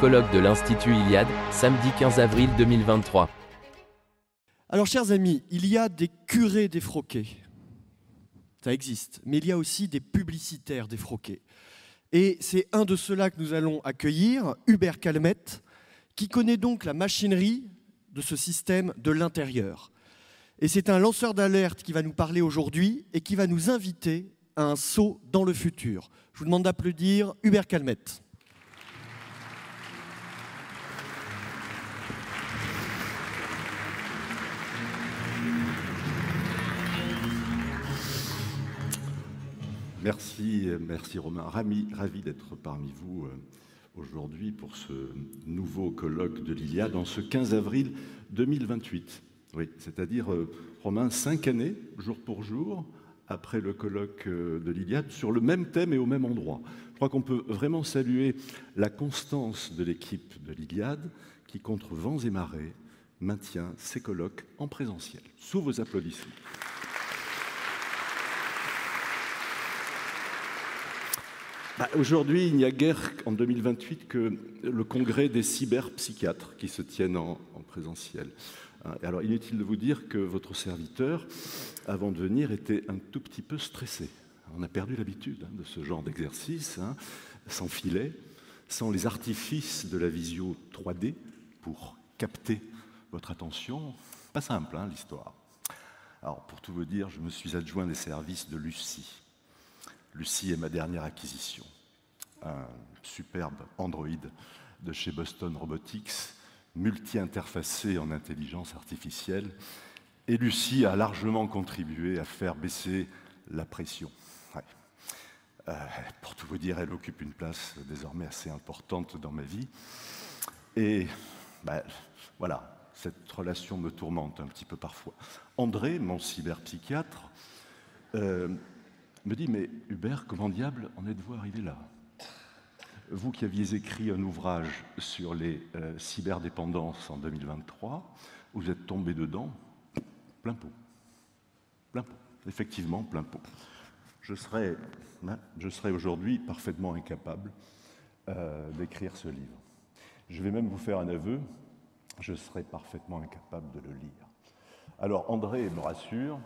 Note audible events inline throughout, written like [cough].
colloque de l'Institut Iliade, samedi 15 avril 2023. Alors, chers amis, il y a des curés défroqués. Ça existe. Mais il y a aussi des publicitaires défroqués. Et c'est un de ceux-là que nous allons accueillir, Hubert Calmette, qui connaît donc la machinerie de ce système de l'intérieur. Et c'est un lanceur d'alerte qui va nous parler aujourd'hui et qui va nous inviter à un saut dans le futur. Je vous demande d'applaudir Hubert Calmette. Merci, merci Romain. Ravi, d'être parmi vous euh, aujourd'hui pour ce nouveau colloque de l'Iliade en ce 15 avril 2028. Oui, c'est-à-dire, euh, Romain, cinq années, jour pour jour, après le colloque euh, de l'Iliade, sur le même thème et au même endroit. Je crois qu'on peut vraiment saluer la constance de l'équipe de l'Iliade qui, contre vents et marées, maintient ces colloques en présentiel. Sous vos applaudissements. Bah, aujourd'hui, il n'y a guère en 2028 que le congrès des cyberpsychiatres qui se tiennent en, présentiel. Hein, alors, inutile de vous dire que votre serviteur, avant de venir, était un tout petit peu stressé. On a perdu l'habitude hein, de ce genre d'exercice, hein, sans filet, sans les artifices de la visio 3D pour capter votre attention. Pas simple, l'histoire. Alors, pour tout vous dire, je me suis adjoint des services de Lucie Lucie est ma dernière acquisition. Un superbe Android de chez Boston Robotics, multi-interfacé en intelligence artificielle. Et Lucie a largement contribué à faire baisser la pression. Euh, pour tout vous dire, elle occupe une place désormais assez importante dans ma vie. Et ben, voilà, cette relation me tourmente un petit peu parfois. André, mon cyberpsychiatre, euh, me dit Mais Hubert, comment diable en êtes-vous arrivé là? Vous qui aviez écrit un ouvrage sur les euh, cyberdépendances en 2023, vous êtes tombé dedans plein pot. Plein pot. Effectivement, plein pot. Je serais, hein, aujourd'hui parfaitement incapable euh, d'écrire ce livre. Je vais même vous faire un aveu, je serais parfaitement incapable de le lire. Alors André me rassure,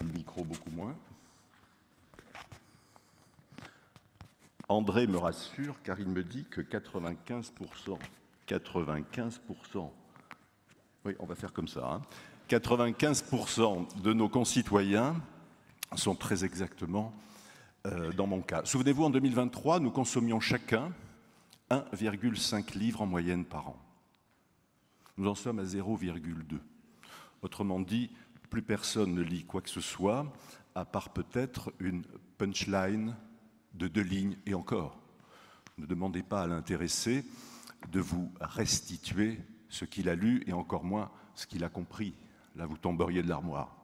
le micro beaucoup moins, André me rassure car il me dit que 95%, 95%, oui, on va faire comme ça, 95% hein, de nos concitoyens sont très exactement euh, dans mon cas. Souvenez-vous, en 2023, nous consommions chacun 1,5 livres en moyenne par an. Nous en sommes à 0,2. Autrement dit, plus personne ne lit quoi que ce soit, à part peut-être une punchline de deux lignes et encore. Ne demandez pas à l'intéressé de vous restituer ce qu'il a lu et encore moins ce qu'il a compris. Là, vous tomberiez de l'armoire.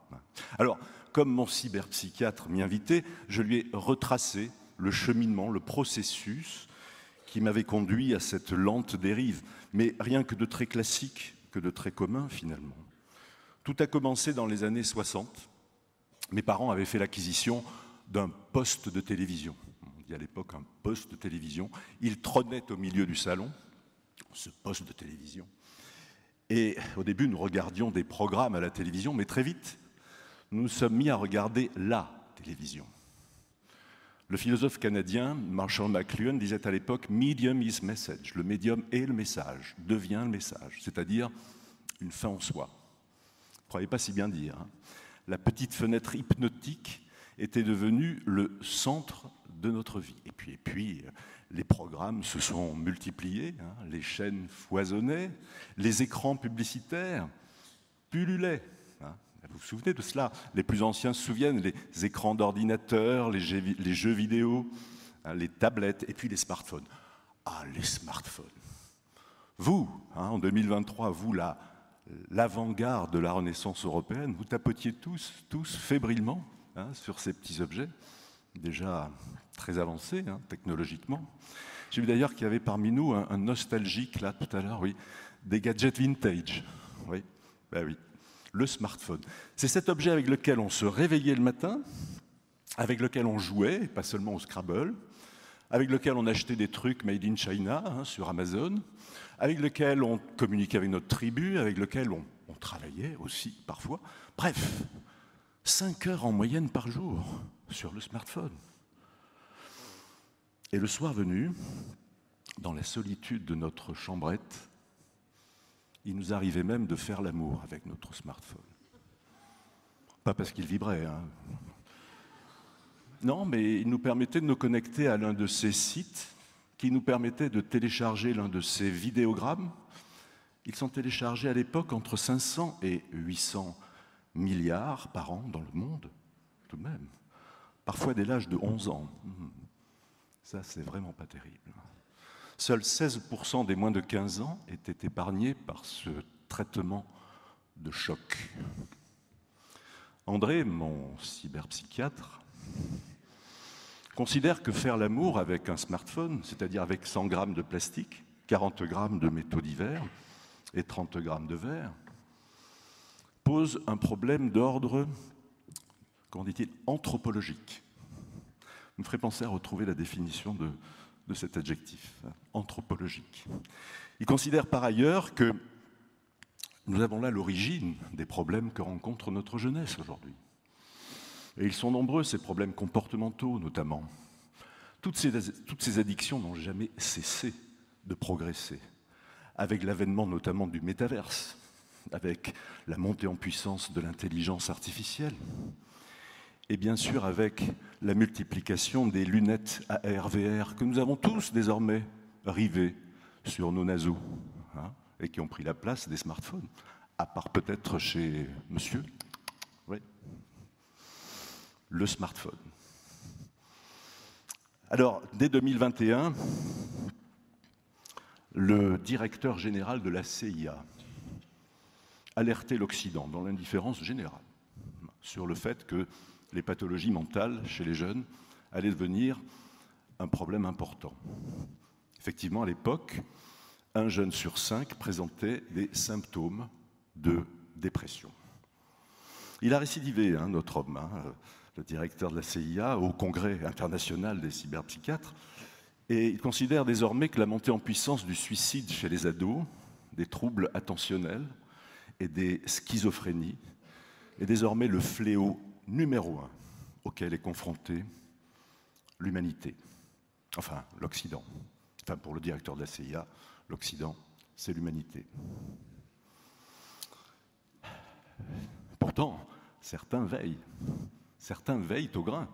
Alors, comme mon cyberpsychiatre m'y invitait, je lui ai retracé le cheminement, le processus qui m'avait conduit à cette lente dérive, mais rien que de très classique, que de très commun finalement. Tout a commencé dans les années 60. Mes parents avaient fait l'acquisition d'un poste de télévision y à l'époque un poste de télévision. Il trônait au milieu du salon, ce poste de télévision. Et au début, nous regardions des programmes à la télévision, mais très vite, nous nous sommes mis à regarder la télévision. Le philosophe canadien Marshall McLuhan disait à l'époque Medium is message. Le médium est le message, devient le message, c'est-à-dire une fin en soi. Vous ne croyez pas si bien dire. Hein. La petite fenêtre hypnotique était devenue le centre de notre vie. Et puis, et puis les programmes se sont multipliés, hein, les chaînes foisonnaient, les écrans publicitaires pullulaient. Hein. Vous vous souvenez de cela? Les plus anciens se souviennent, les écrans d'ordinateur, les, jeux, vidéo, hein, les tablettes et puis les smartphones. Ah, les smartphones. Vous, en 2023, vous, l'avant-garde de la Renaissance européenne, vous tapotiez tous, tous fébrilement sur ces petits objets, déjà très avancé hein, technologiquement. J'ai vu d'ailleurs qu'il y avait parmi nous un, nostalgique, là, tout à l'heure, oui, des gadgets vintage. Oui, ben oui, le smartphone. C'est cet objet avec lequel on se réveillait le matin, avec lequel on jouait, pas seulement au Scrabble, avec lequel on achetait des trucs made in China hein, sur Amazon, avec lequel on communiquait avec notre tribu, avec lequel on, on travaillait aussi parfois. Bref, 5 heures en moyenne par jour sur le smartphone. Et le soir venu, dans la solitude de notre chambrette, il nous arrivait même de faire l'amour avec notre smartphone. Pas parce qu'il vibrait. Hein. Non, mais il nous permettait de nous connecter à l'un de ces sites qui nous permettait de télécharger l'un de ces vidéogrammes. Ils sont téléchargés à l'époque entre 500 et 800 milliards par an dans le monde, tout de même. Parfois dès l'âge de 11 ans. Ça, c'est vraiment pas terrible. Seuls 16% des moins de 15 ans étaient épargnés par ce traitement de choc. André, mon cyberpsychiatre, considère que faire l'amour avec un smartphone, c'est-à-dire avec 100 grammes de plastique, 40 grammes de métaux divers et 30 grammes de verre, pose un problème d'ordre, comment dit-il, anthropologique. Me ferait penser à retrouver la définition de, cet adjectif, anthropologique. Il considère par ailleurs que nous avons là l'origine des problèmes que rencontre notre jeunesse aujourd'hui. Et ils sont nombreux, ces problèmes comportementaux notamment. Toutes ces, toutes ces addictions n'ont jamais cessé de progresser, avec l'avènement notamment du métaverse, avec la montée en puissance de l'intelligence artificielle, et bien sûr avec la multiplication des lunettes AR-VR que nous avons tous désormais rivées sur nos naseaux hein, et qui ont pris la place des smartphones, à part peut-être chez monsieur. Oui. Le smartphone. Alors, dès 2021, le directeur général de la CIA alertait l'Occident dans l'indifférence générale sur le fait que les pathologies mentales chez les jeunes allaient devenir un problème important. Effectivement, à l'époque, un jeune sur cinq présentait des symptômes de dépression. Il a récidivé, hein, notre homme, hein, le directeur de la CIA, au Congrès international des cyberpsychiatres, et il considère désormais que la montée en puissance du suicide chez les ados, des troubles attentionnels et des schizophrénies est désormais le fléau numéro un auquel est confrontée l'humanité, enfin l'Occident. Enfin, pour le directeur de la CIA, l'Occident, c'est l'humanité. Pourtant, certains veillent, certains veillent au grain.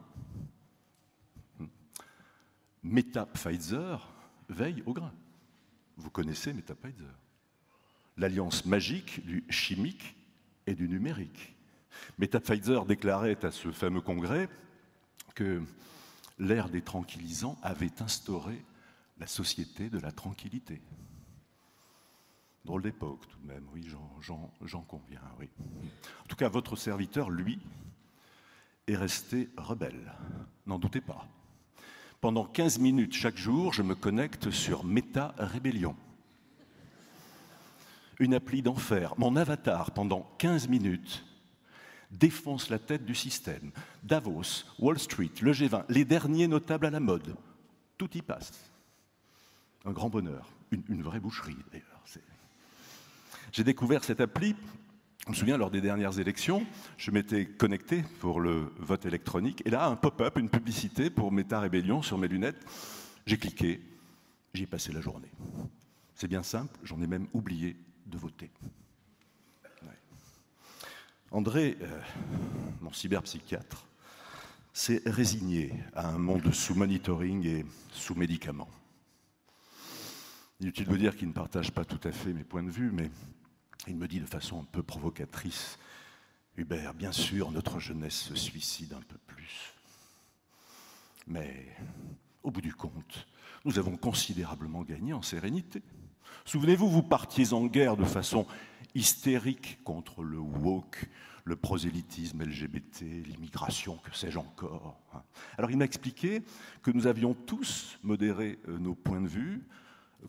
Meta Pfizer veille au grain. Vous connaissez Meta Pfizer L'alliance magique du chimique et du numérique. Pfizer déclarait à ce fameux congrès que l'ère des tranquillisants avait instauré la société de la tranquillité. Drôle d'époque tout de même, oui, j'en conviens, oui. En tout cas, votre serviteur, lui, est resté rebelle, n'en doutez pas. Pendant 15 minutes chaque jour, je me connecte sur Meta Rébellion. Une appli d'enfer. Mon avatar, pendant 15 minutes, défonce la tête du système. Davos, Wall Street, le G20, les derniers notables à la mode, tout y passe. Un grand bonheur, une, vraie boucherie d'ailleurs. J'ai découvert cette appli, je me souviens lors des dernières élections, je m'étais connecté pour le vote électronique, et là un pop-up, une publicité pour Meta Rébellion sur mes lunettes. J'ai cliqué, j'y ai passé la journée. C'est bien simple, j'en ai même oublié de voter. André, euh, mon cyberpsychiatre, s'est résigné à un monde sous monitoring et sous médicaments. Inutile de dire qu'il ne partage pas tout à fait mes points de vue, mais il me dit de façon un peu provocatrice, Hubert, bien sûr, notre jeunesse se suicide un peu plus. Mais au bout du compte, nous avons considérablement gagné en sérénité. Souvenez-vous, vous partiez en guerre de façon hystérique contre le woke, le prosélytisme LGBT, l'immigration, que sais-je encore. Hein. Alors il m'a expliqué que nous avions tous modéré euh, nos points de vue,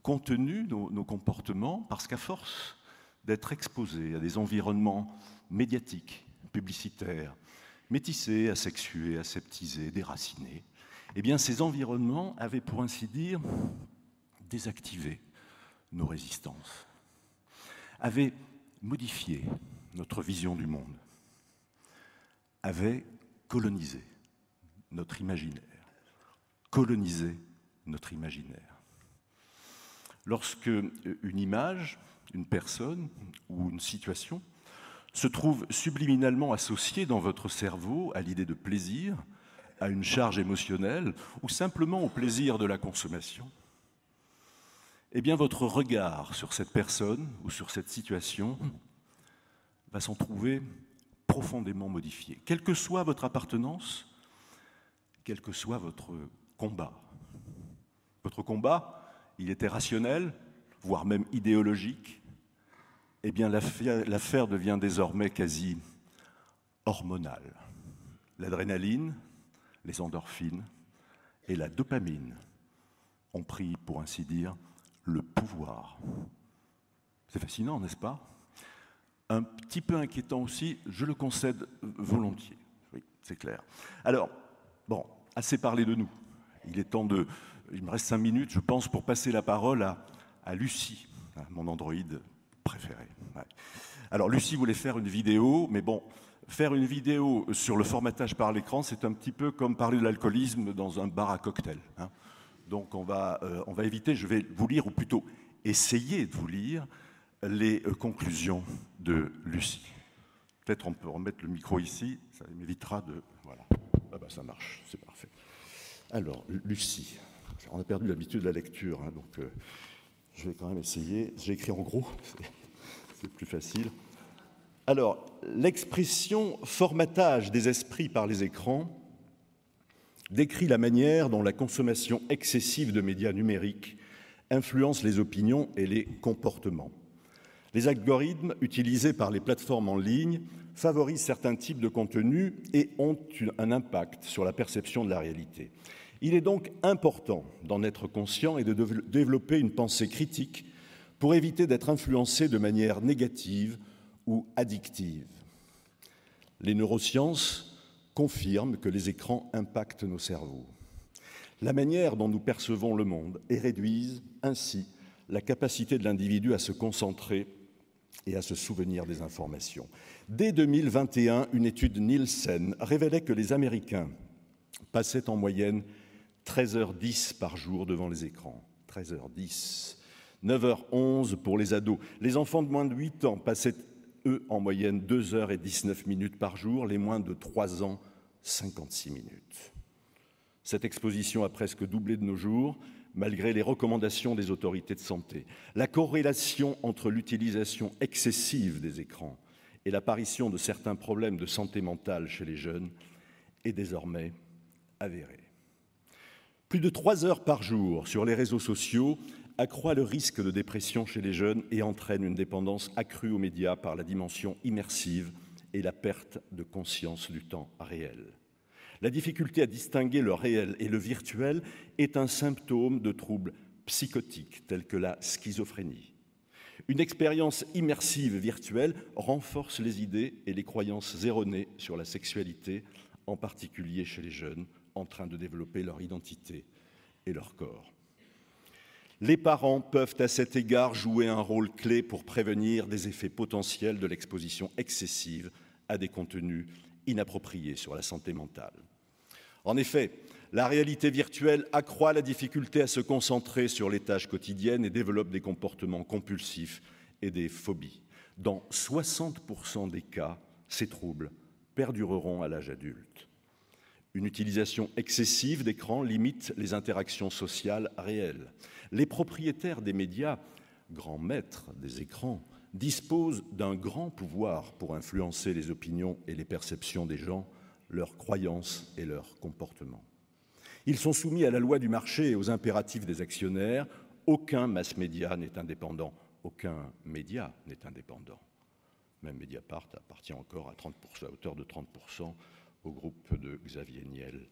contenu nos, nos comportements, parce qu'à force d'être exposés à des environnements médiatiques, publicitaires, métissés, asexués, aseptisés, déracinés, eh bien ces environnements avaient pour ainsi dire désactivé nos résistances, avaient modifié notre vision du monde, avaient colonisé notre imaginaire, colonisé notre imaginaire. Lorsque une image, une personne ou une situation se trouve subliminalement associée dans votre cerveau à l'idée de plaisir, à une charge émotionnelle ou simplement au plaisir de la consommation, eh bien votre regard sur cette personne ou sur cette situation va s'en trouver profondément modifié, quelle que soit votre appartenance, quel que soit votre combat. Votre combat, il était rationnel, voire même idéologique, eh bien l'affaire devient désormais quasi hormonale. L'adrénaline, les endorphines et la dopamine ont pris, pour ainsi dire, le pouvoir. C'est fascinant, n'est-ce pas? Un petit peu inquiétant aussi, je le concède volontiers. Oui, c'est clair. Alors, bon, assez parlé de nous. Il est temps de... Il me reste cinq minutes, je pense, pour passer la parole à, à Lucie, mon androïde préféré. Alors, Lucie voulait faire une vidéo, mais bon, faire une vidéo sur le formatage par l'écran, c'est un petit peu comme parler de l'alcoolisme dans un bar à cocktail. Hein. Donc on va, euh, on va éviter, je vais vous lire, ou plutôt essayer de vous lire, les euh, conclusions de Lucie. Peut-être on peut remettre le micro ici, ça m'évitera de... Voilà. Ah bah ça marche, c'est parfait. Alors, Lucie, on a perdu l'habitude de la lecture, hein, donc euh, je vais quand même essayer. J'ai écrit en gros, [laughs] c'est plus facile. Alors, l'expression formatage des esprits par les écrans décrit la manière dont la consommation excessive de médias numériques influence les opinions et les comportements. Les algorithmes utilisés par les plateformes en ligne favorisent certains types de contenus et ont un impact sur la perception de la réalité. Il est donc important d'en être conscient et de développer une pensée critique pour éviter d'être influencé de manière négative ou addictive. Les neurosciences confirment que les écrans impactent nos cerveaux, la manière dont nous percevons le monde et réduisent ainsi la capacité de l'individu à se concentrer et à se souvenir des informations. Dès 2021, une étude Nielsen révélait que les Américains passaient en moyenne 13h10 par jour devant les écrans. 13h10. 9h11 pour les ados. Les enfants de moins de 8 ans passaient eux, en moyenne 2 heures et 19 minutes par jour, les moins de 3 ans, 56 minutes. Cette exposition a presque doublé de nos jours, malgré les recommandations des autorités de santé. La corrélation entre l'utilisation excessive des écrans et l'apparition de certains problèmes de santé mentale chez les jeunes est désormais avérée. Plus de trois heures par jour sur les réseaux sociaux accroît le risque de dépression chez les jeunes et entraîne une dépendance accrue aux médias par la dimension immersive et la perte de conscience du temps réel. La difficulté à distinguer le réel et le virtuel est un symptôme de troubles psychotiques tels que la schizophrénie. Une expérience immersive virtuelle renforce les idées et les croyances erronées sur la sexualité, en particulier chez les jeunes en train de développer leur identité et leur corps. Les parents peuvent à cet égard jouer un rôle clé pour prévenir des effets potentiels de l'exposition excessive à des contenus inappropriés sur la santé mentale. En effet, la réalité virtuelle accroît la difficulté à se concentrer sur les tâches quotidiennes et développe des comportements compulsifs et des phobies. Dans 60% des cas, ces troubles perdureront à l'âge adulte. Une utilisation excessive d'écran limite les interactions sociales réelles les propriétaires des médias, grands maîtres des écrans, disposent d'un grand pouvoir pour influencer les opinions et les perceptions des gens, leurs croyances et leurs comportements. Ils sont soumis à la loi du marché et aux impératifs des actionnaires. Aucun mass média n'est indépendant. Aucun média n'est indépendant. Même Mediapart appartient encore à, 30 à hauteur de 30% au groupe de Xavier Niel.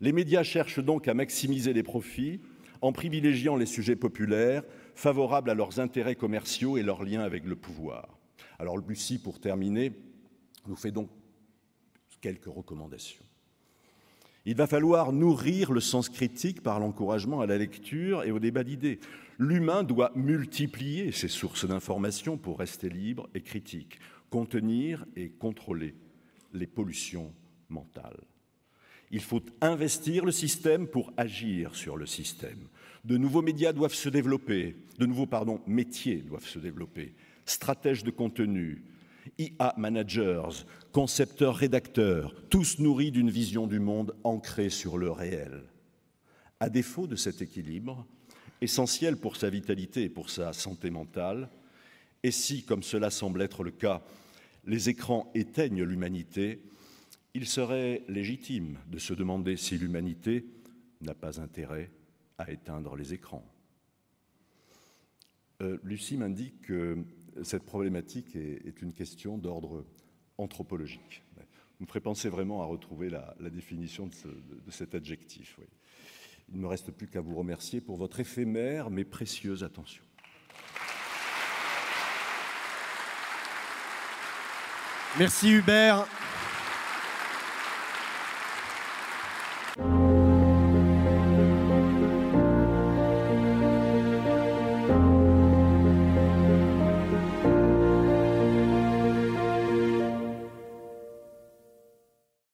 Les médias cherchent donc à maximiser les profits en privilégiant les sujets populaires, favorables à leurs intérêts commerciaux et leurs liens avec le pouvoir. Alors Lucie, pour terminer, nous fait donc quelques recommandations. Il va falloir nourrir le sens critique par l'encouragement à la lecture et au débat d'idées. L'humain doit multiplier ses sources d'informations pour rester libre et critique, contenir et contrôler les pollutions mentales. Il faut investir le système pour agir sur le système. De nouveaux médias doivent se développer, de nouveaux métiers doivent se développer. Stratèges de contenu, IA managers, concepteurs, rédacteurs, tous nourris d'une vision du monde ancrée sur le réel. À défaut de cet équilibre, essentiel pour sa vitalité et pour sa santé mentale, et si, comme cela semble être le cas, les écrans éteignent l'humanité, il serait légitime de se demander si l'humanité n'a pas intérêt à éteindre les écrans. Euh, Lucie m'indique que cette problématique est, une question d'ordre anthropologique. Vous me ferez penser vraiment à retrouver la, définition de, cet adjectif. Il ne me reste plus qu'à vous remercier pour votre éphémère mais précieuse attention. Merci Hubert.